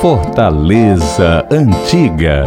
Fortaleza Antiga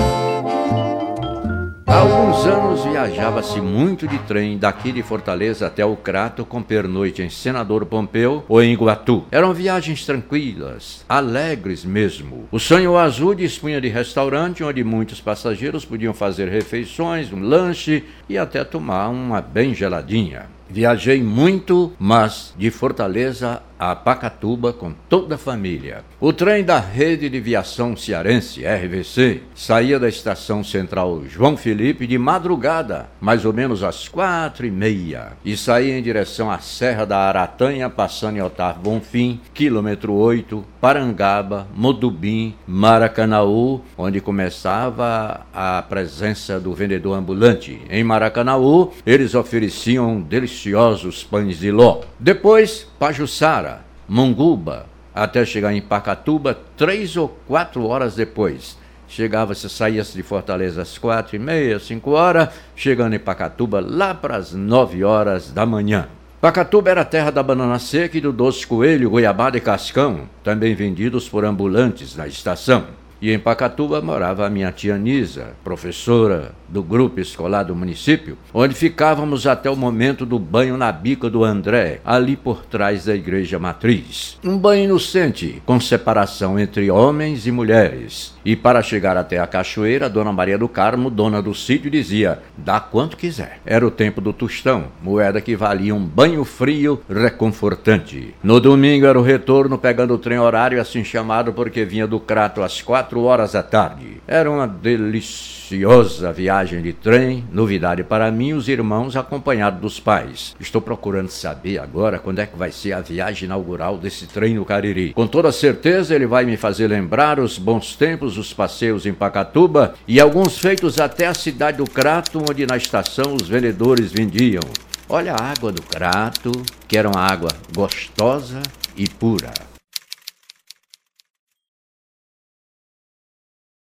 Há alguns anos viajava-se muito de trem daqui de Fortaleza até o Crato com pernoite em Senador Pompeu ou em Iguatu. Eram viagens tranquilas, alegres mesmo. O Sonho Azul dispunha de restaurante onde muitos passageiros podiam fazer refeições, um lanche e até tomar uma bem geladinha. Viajei muito, mas de Fortaleza a Pacatuba com toda a família. O trem da Rede de Viação Cearense, RVC, saía da estação central João Felipe de madrugada, mais ou menos às quatro e meia, e saía em direção à Serra da Aratanha, passando em Otávio Bonfim, quilômetro 8, Parangaba, Modubim, Maracanaú, onde começava a presença do vendedor ambulante. Em Maracanaú, eles ofereciam deliciosos pães de ló. Depois, Pajuçara, Monguba, até chegar em Pacatuba, três ou quatro horas depois. Chegava-se, saía-se de Fortaleza às quatro e meia, cinco horas, chegando em Pacatuba lá para as nove horas da manhã. Pacatuba era terra da banana seca e do doce coelho, goiabada e cascão, também vendidos por ambulantes na estação. E em Pacatuba morava a minha tia Nisa, professora do grupo escolar do município, onde ficávamos até o momento do banho na bica do André, ali por trás da igreja matriz. Um banho inocente, com separação entre homens e mulheres. E para chegar até a cachoeira, Dona Maria do Carmo, dona do sítio, dizia: dá quanto quiser. Era o tempo do tostão, moeda que valia um banho frio reconfortante. No domingo era o retorno, pegando o trem horário, assim chamado porque vinha do Crato às quatro horas da tarde. Era uma deliciosa viagem de trem, novidade para mim, os irmãos acompanhados dos pais. Estou procurando saber agora quando é que vai ser a viagem inaugural desse trem no Cariri. Com toda certeza ele vai me fazer lembrar os bons tempos dos passeios em Pacatuba e alguns feitos até a cidade do Crato, onde na estação os vendedores vendiam. Olha a água do Crato, que era uma água gostosa e pura.